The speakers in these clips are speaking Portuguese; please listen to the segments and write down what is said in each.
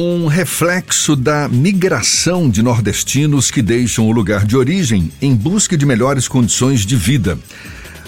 um reflexo da migração de nordestinos que deixam o lugar de origem em busca de melhores condições de vida.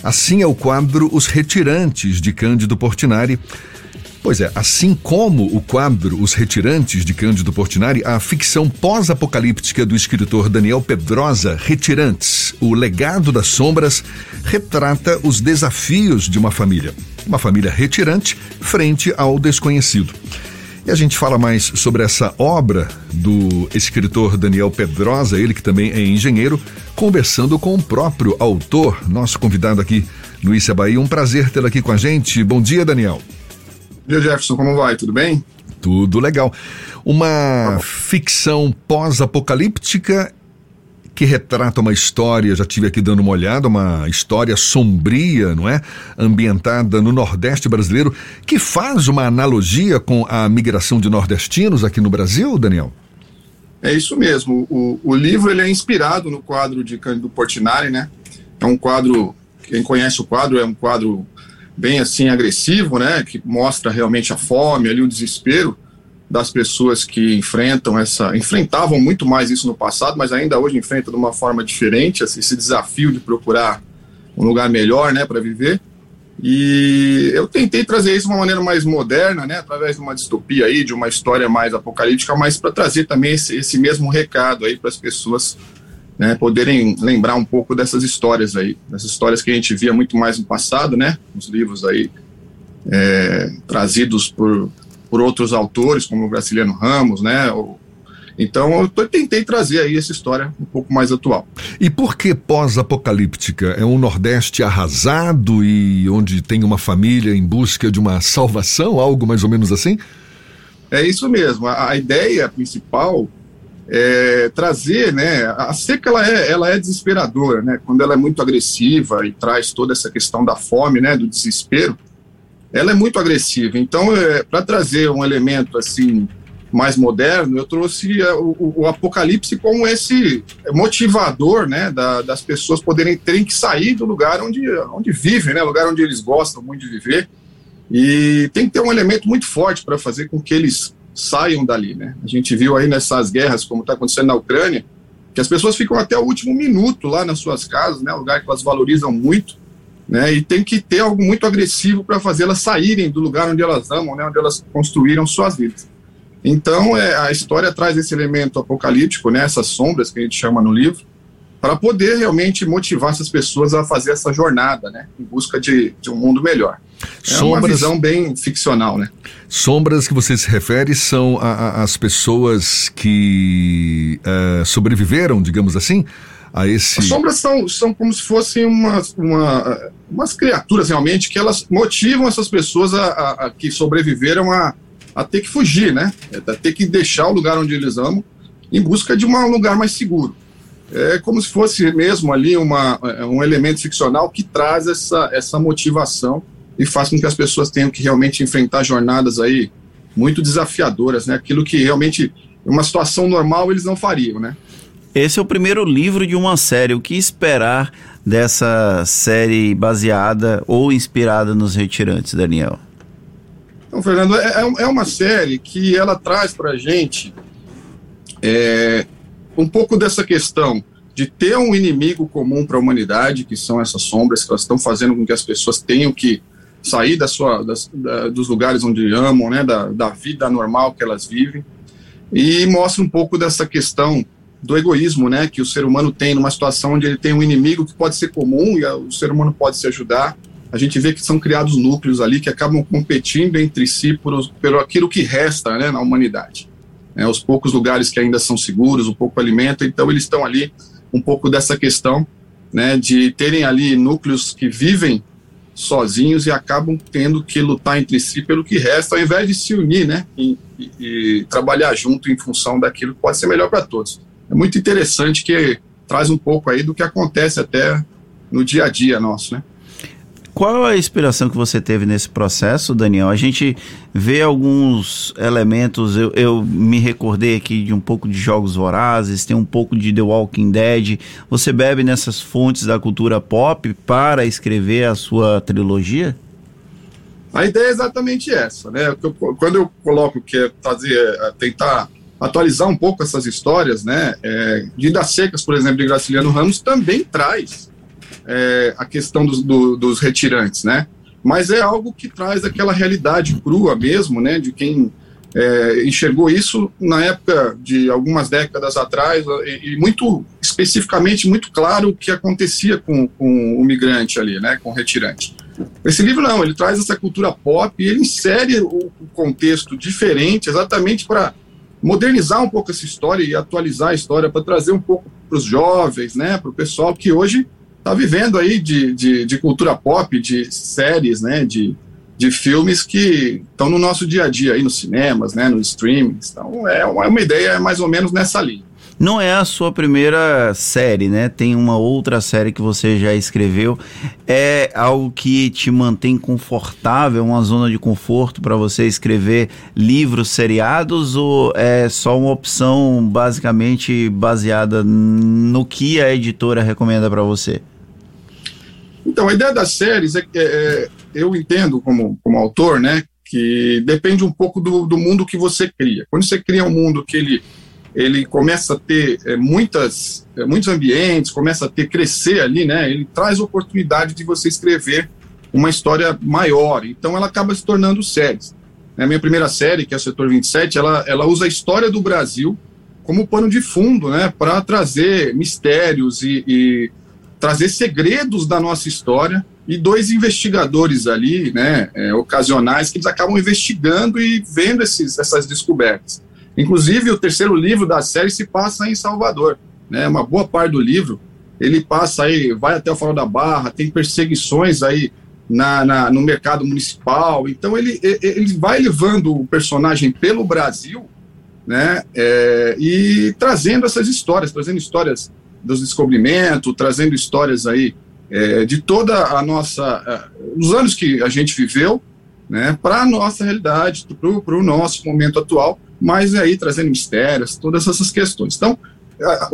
Assim é o quadro Os Retirantes de Cândido Portinari. Pois é, assim como o quadro Os Retirantes de Cândido Portinari, a ficção pós-apocalíptica do escritor Daniel Pedrosa, Retirantes, o legado das sombras, retrata os desafios de uma família. Uma família retirante frente ao desconhecido. E a gente fala mais sobre essa obra do escritor Daniel Pedrosa, ele que também é engenheiro, conversando com o próprio autor, nosso convidado aqui Issa Bahia. Um prazer tê-lo aqui com a gente. Bom dia, Daniel. Bom dia, Jefferson. Como vai? Tudo bem? Tudo legal. Uma ficção pós-apocalíptica que retrata uma história, já tive aqui dando uma olhada, uma história sombria, não é? Ambientada no Nordeste brasileiro, que faz uma analogia com a migração de nordestinos aqui no Brasil, Daniel? É isso mesmo. O, o livro ele é inspirado no quadro de Cândido Portinari, né? É um quadro, quem conhece o quadro, é um quadro bem assim agressivo, né? Que mostra realmente a fome, ali o desespero das pessoas que enfrentam essa, enfrentavam muito mais isso no passado, mas ainda hoje enfrentam de uma forma diferente esse, esse desafio de procurar um lugar melhor, né, para viver. E eu tentei trazer isso de uma maneira mais moderna, né, através de uma distopia aí, de uma história mais apocalíptica, mas para trazer também esse, esse mesmo recado aí para as pessoas né, poderem lembrar um pouco dessas histórias aí, dessas histórias que a gente via muito mais no passado, né, nos livros aí é, trazidos por por outros autores, como o Graciliano Ramos, né? Então eu tentei trazer aí essa história um pouco mais atual. E por que pós-apocalíptica? É um Nordeste arrasado e onde tem uma família em busca de uma salvação, algo mais ou menos assim? É isso mesmo. A, a ideia principal é trazer, né? A seca ela é, ela é desesperadora, né? Quando ela é muito agressiva e traz toda essa questão da fome, né? Do desespero ela é muito agressiva. Então, é, para trazer um elemento assim mais moderno, eu trouxe é, o, o, apocalipse como esse motivador, né, da, das pessoas poderem terem que sair do lugar onde, onde vivem, né, lugar onde eles gostam muito de viver. E tem que ter um elemento muito forte para fazer com que eles saiam dali, né? A gente viu aí nessas guerras, como está acontecendo na Ucrânia, que as pessoas ficam até o último minuto lá nas suas casas, né, lugar que elas valorizam muito né, e tem que ter algo muito agressivo para fazê-las saírem do lugar onde elas amam, né, onde elas construíram suas vidas. Então, é, a história traz esse elemento apocalíptico, né, essas sombras que a gente chama no livro, para poder realmente motivar essas pessoas a fazer essa jornada, né, em busca de, de um mundo melhor. É sombras, uma visão bem ficcional, né? Sombras que você se refere são a, a, as pessoas que uh, sobreviveram, digamos assim, a esse. As sombras são, são como se fossem umas, uma, umas criaturas realmente que elas motivam essas pessoas a, a, a, que sobreviveram a, a ter que fugir, né? A ter que deixar o lugar onde eles amam em busca de um lugar mais seguro. É como se fosse mesmo ali uma, é, um elemento ficcional que traz essa, essa motivação e faz com que as pessoas tenham que realmente enfrentar jornadas aí muito desafiadoras, né? Aquilo que realmente, uma situação normal, eles não fariam, né? Esse é o primeiro livro de uma série. O que esperar dessa série baseada ou inspirada nos retirantes, Daniel? Então, Fernando, é, é, é uma série que ela traz para a gente é, um pouco dessa questão de ter um inimigo comum para a humanidade, que são essas sombras que elas estão fazendo com que as pessoas tenham que sair da sua, das, da, dos lugares onde amam, né, da, da vida normal que elas vivem, e mostra um pouco dessa questão do egoísmo, né, que o ser humano tem numa situação onde ele tem um inimigo que pode ser comum e o ser humano pode se ajudar. A gente vê que são criados núcleos ali que acabam competindo entre si por, por aquilo que resta, né, na humanidade. É, os poucos lugares que ainda são seguros, o pouco alimento, então eles estão ali um pouco dessa questão, né, de terem ali núcleos que vivem sozinhos e acabam tendo que lutar entre si pelo que resta, ao invés de se unir, né, e, e, e trabalhar junto em função daquilo que pode ser melhor para todos é muito interessante que traz um pouco aí do que acontece até no dia a dia nosso, né? Qual a inspiração que você teve nesse processo, Daniel? A gente vê alguns elementos, eu, eu, me recordei aqui de um pouco de Jogos Vorazes, tem um pouco de The Walking Dead. Você bebe nessas fontes da cultura pop para escrever a sua trilogia? A ideia é exatamente essa, né? Quando eu coloco que é fazer, é tentar atualizar um pouco essas histórias, né? É, Vidas Secas, por exemplo, de Graciliano Ramos, também traz é, a questão dos, do, dos retirantes, né? Mas é algo que traz aquela realidade crua mesmo, né? De quem é, enxergou isso na época de algumas décadas atrás e, e, muito especificamente muito claro o que acontecia com, com o migrante ali, né? Com o retirante. Esse livro não, ele traz essa cultura pop e ele insere o, o contexto diferente exatamente para modernizar um pouco essa história e atualizar a história para trazer um pouco para os jovens, né, para o pessoal que hoje está vivendo aí de, de, de, cultura pop, de séries, né, de, de filmes que estão no nosso dia a dia aí nos cinemas, né, nos streamings. Então é uma, é uma ideia mais ou menos nessa linha. Não é a sua primeira série, né? Tem uma outra série que você já escreveu. É algo que te mantém confortável, uma zona de conforto para você escrever livros seriados ou é só uma opção basicamente baseada no que a editora recomenda para você? Então, a ideia das séries é que é, eu entendo como, como autor, né, que depende um pouco do, do mundo que você cria. Quando você cria um mundo que ele ele começa a ter é, muitas, é, muitos ambientes, começa a ter crescer ali, né? Ele traz oportunidade de você escrever uma história maior. Então ela acaba se tornando séries. A minha primeira série, que é o Setor 27, ela, ela usa a história do Brasil como pano de fundo, né? Para trazer mistérios e, e trazer segredos da nossa história e dois investigadores ali, né, é, ocasionais, que eles acabam investigando e vendo esses, essas descobertas. Inclusive, o terceiro livro da série se passa em Salvador. Né? Uma boa parte do livro ele passa aí, vai até o Farol da Barra, tem perseguições aí na, na, no mercado municipal. Então, ele, ele vai levando o personagem pelo Brasil né? É, e trazendo essas histórias, trazendo histórias dos descobrimentos, trazendo histórias aí é, de toda a nossa. Uh, os anos que a gente viveu, né, para a nossa realidade, para o nosso momento atual mas aí trazendo mistérios, todas essas questões. Então,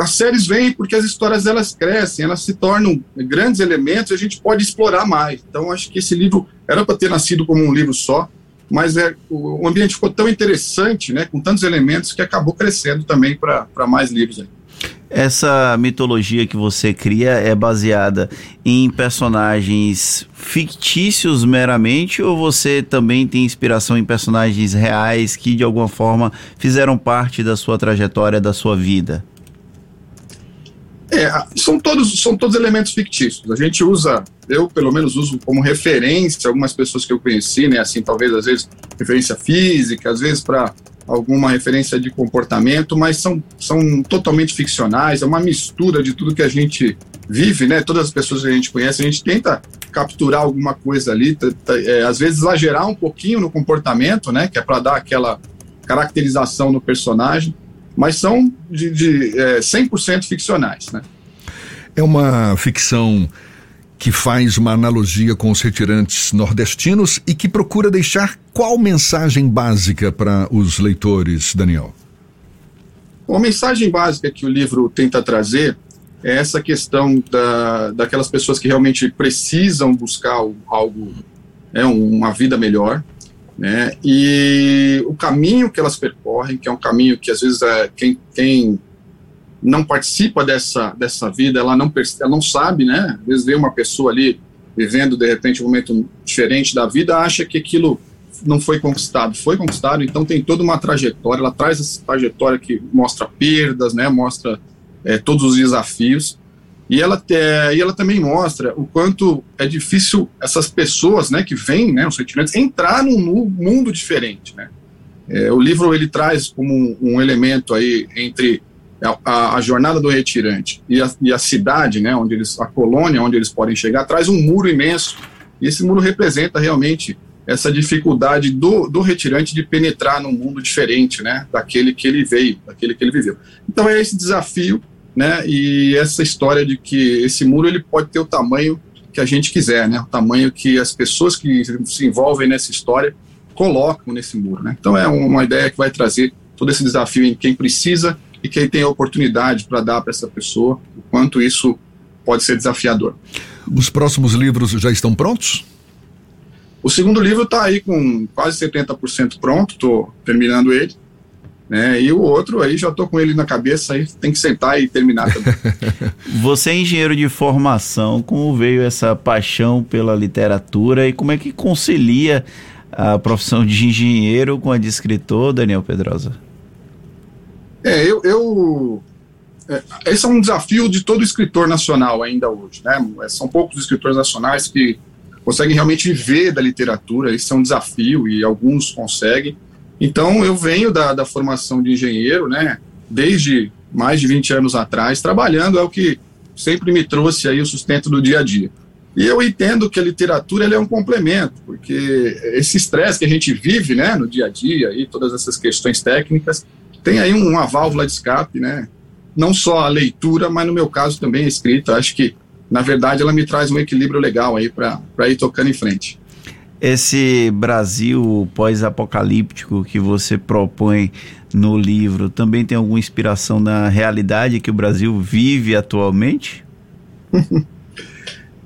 as séries vêm porque as histórias elas crescem, elas se tornam grandes elementos e a gente pode explorar mais. Então, acho que esse livro era para ter nascido como um livro só, mas é, o, ambiente ficou tão interessante, né, com tantos elementos, que acabou crescendo também para mais livros. Aí. Essa mitologia que você cria é baseada em personagens fictícios meramente ou você também tem inspiração em personagens reais que de alguma forma fizeram parte da sua trajetória, da sua vida? É, são todos, são todos elementos fictícios. A gente usa, eu pelo menos uso como referência algumas pessoas que eu conheci, né? Assim, talvez às vezes referência física, às vezes para alguma referência de comportamento, mas são, são totalmente ficcionais, é uma mistura de tudo que a gente vive, né? Todas as pessoas que a gente conhece, a gente tenta capturar alguma coisa ali, é, às vezes exagerar um pouquinho no comportamento, né? Que é para dar aquela caracterização no personagem, mas são de, de é, 100% ficcionais, né? É uma ficção que faz uma analogia com os retirantes nordestinos e que procura deixar qual mensagem básica para os leitores, Daniel? A mensagem básica que o livro tenta trazer é essa questão da, daquelas pessoas que realmente precisam buscar algo, é, uma vida melhor, né? E o caminho que elas percorrem, que é um caminho que às vezes é, quem, quem não participa dessa, dessa vida, ela não, ela não sabe, né? Às vezes vê uma pessoa ali vivendo, de repente, um momento diferente da vida, acha que aquilo não foi conquistado. Foi conquistado, então tem toda uma trajetória, ela traz essa trajetória que mostra perdas, né? Mostra é, todos os desafios. E ela, é, e ela também mostra o quanto é difícil essas pessoas, né, que vêm, né, os sentimentos, entrar num mundo diferente, né. É, o livro ele traz como um, um elemento aí entre a, a, jornada do retirante e a, e a, cidade, né, onde eles, a colônia onde eles podem chegar, traz um muro imenso. E esse muro representa realmente essa dificuldade do, do retirante de penetrar num mundo diferente, né, daquele que ele veio, daquele que ele viveu. Então é esse desafio, né, e essa história de que esse muro ele pode ter o tamanho que a gente quiser, né, o tamanho que as pessoas que se envolvem nessa história colocam nesse muro, né. Então é uma ideia que vai trazer todo esse desafio em quem precisa e quem tem a oportunidade para dar para essa pessoa, o quanto isso pode ser desafiador. Os próximos livros já estão prontos? O segundo livro está aí com quase 70% pronto, estou terminando ele. Né? E o outro aí já estou com ele na cabeça, aí tem que sentar e terminar também. Você é engenheiro de formação, como veio essa paixão pela literatura e como é que concilia a profissão de engenheiro com a de escritor, Daniel Pedrosa? É, eu, eu é, esse é um desafio de todo escritor nacional ainda hoje, né? São poucos escritores nacionais que conseguem realmente viver da literatura, isso é um desafio e alguns conseguem. Então, eu venho da, da formação de engenheiro, né, desde mais de 20 anos atrás, trabalhando, é o que sempre me trouxe aí o sustento do dia a dia. E eu entendo que a literatura é um complemento, porque esse estresse que a gente vive, né, no dia a dia, e todas essas questões técnicas, tem aí uma válvula de escape, né, não só a leitura, mas no meu caso também a escrita. Acho que, na verdade, ela me traz um equilíbrio legal aí para ir tocando em frente. Esse Brasil pós-apocalíptico que você propõe no livro também tem alguma inspiração na realidade que o Brasil vive atualmente?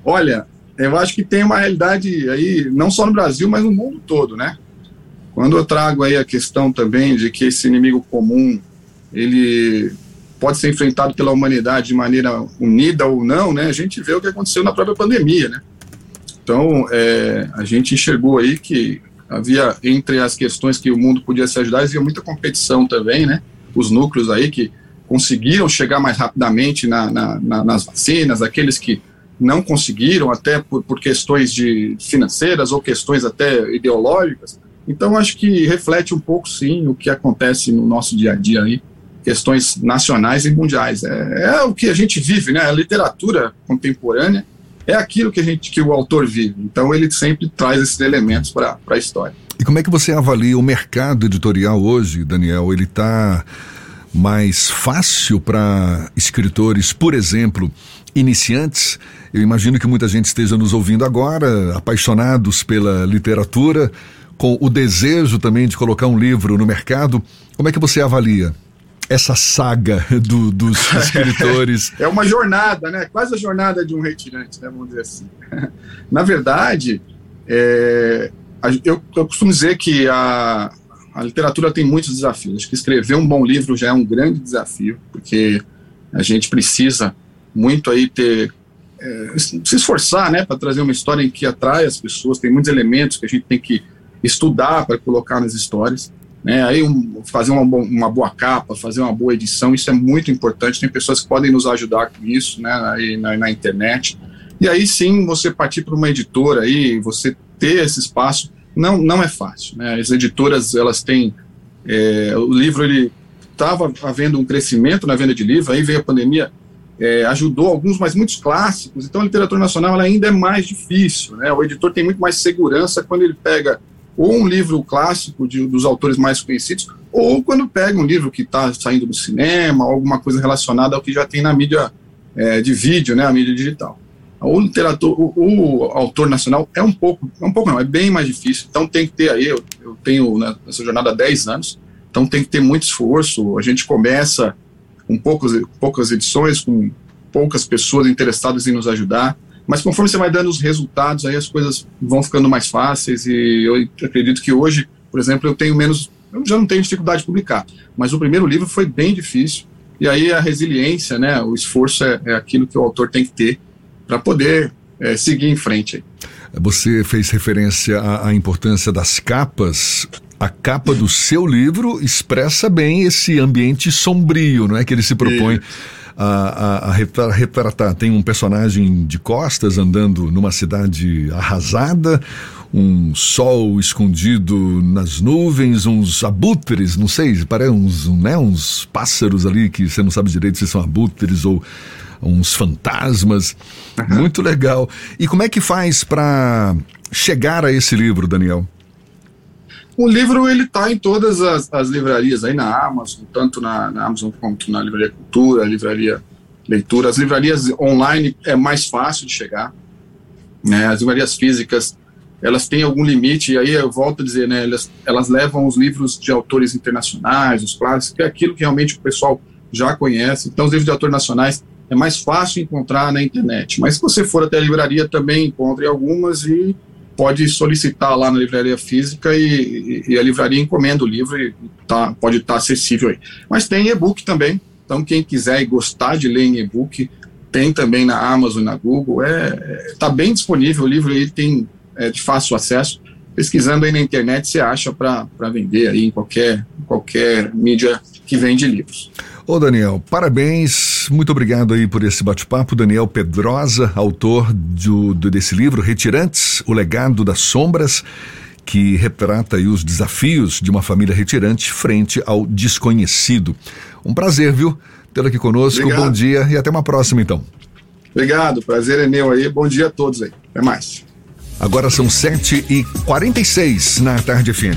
Olha, eu acho que tem uma realidade aí, não só no Brasil, mas no mundo todo, né? Quando eu trago aí a questão também de que esse inimigo comum, ele pode ser enfrentado pela humanidade de maneira unida ou não, né? A gente vê o que aconteceu na própria pandemia, né? Então, é, a gente enxergou aí que havia, entre as questões que o mundo podia se ajudar, havia muita competição também, né? Os núcleos aí que conseguiram chegar mais rapidamente na, na, na, nas vacinas, aqueles que não conseguiram, até por, por questões de financeiras ou questões até ideológicas. Então, acho que reflete um pouco, sim, o que acontece no nosso dia a dia aí, questões nacionais e mundiais. É, é o que a gente vive, né? A literatura contemporânea é aquilo que a gente que o autor vive. Então ele sempre traz esses elementos para a história. E como é que você avalia o mercado editorial hoje, Daniel? Ele está mais fácil para escritores, por exemplo, iniciantes? Eu imagino que muita gente esteja nos ouvindo agora, apaixonados pela literatura, com o desejo também de colocar um livro no mercado. Como é que você avalia? essa saga do, dos escritores. é uma jornada, né? Quase a jornada de um retirante, né? Vamos dizer assim. Na verdade, é, eu, eu, costumo dizer que a, a literatura tem muitos desafios. Acho que escrever um bom livro já é um grande desafio, porque a gente precisa muito aí ter é, se esforçar, né, para trazer uma história em que atrai as pessoas. Tem muitos elementos que a gente tem que estudar para colocar nas histórias. Né? Aí um, fazer uma, uma, boa capa, fazer uma boa edição, isso é muito importante. Tem pessoas que podem nos ajudar com isso, né? Aí na, na internet. E aí sim, você partir para uma editora aí, você ter esse espaço, não, não é fácil. Né? As editoras, elas têm. É, o livro, ele estava havendo um crescimento na venda de livro, aí veio a pandemia, é, ajudou alguns, mas muitos clássicos. Então a literatura nacional ainda é mais difícil. Né? O editor tem muito mais segurança quando ele pega ou um livro clássico de, dos autores mais conhecidos, ou quando pega um livro que está saindo do cinema, alguma coisa relacionada ao que já tem na mídia é, de vídeo, né, a mídia digital. O literatura, o, o, autor nacional é um pouco, é um pouco não, é bem mais difícil. Então tem que ter aí, eu, eu tenho né, nessa jornada há 10 anos, então tem que ter muito esforço. A gente começa com poucas, poucas edições, com poucas pessoas interessadas em nos ajudar. Mas conforme você vai dando os resultados, aí as coisas vão ficando mais fáceis e eu acredito que hoje, por exemplo, eu tenho menos, eu já não tenho dificuldade de publicar, mas o primeiro livro foi bem difícil e aí a resiliência, né, o esforço é, é aquilo que o autor tem que ter para poder é, seguir em frente. Você fez referência à, à importância das capas a capa do seu livro expressa bem esse ambiente sombrio, não é que ele se propõe a, a, a retratar. Tem um personagem de costas andando numa cidade arrasada, um sol escondido nas nuvens, uns abutres, não sei, parece uns, né, uns pássaros ali que você não sabe direito se são abutres ou uns fantasmas. Muito legal. E como é que faz para chegar a esse livro, Daniel? O livro ele está em todas as, as, livrarias aí na Amazon, tanto na, na, Amazon quanto na Livraria Cultura, Livraria Leitura. As livrarias online é mais fácil de chegar, né? As livrarias físicas elas têm algum limite e aí eu volto a dizer, né? Elas, elas levam os livros de autores internacionais, os clássicos, que é aquilo que realmente o pessoal já conhece. Então os livros de autores nacionais é mais fácil encontrar na internet. Mas se você for até a livraria também encontre algumas e pode solicitar lá na livraria física e, e, a livraria encomenda o livro e tá, pode estar tá acessível aí. Mas tem e-book também, então quem quiser e gostar de ler em e-book, tem também na Amazon, na Google, é, está é, bem disponível, o livro aí tem é, de fácil acesso, pesquisando aí na internet você acha para vender aí em qualquer, qualquer mídia que vende livros. Ô Daniel, parabéns, muito obrigado aí por esse bate-papo. Daniel Pedrosa, autor do, do, desse livro, Retirantes, o legado das sombras, que retrata os desafios de uma família retirante frente ao desconhecido. Um prazer, viu? Tê-lo aqui conosco, obrigado. bom dia e até uma próxima então. Obrigado, prazer é meu aí, bom dia a todos aí, até mais. Agora são 7 e 46 na tarde fim.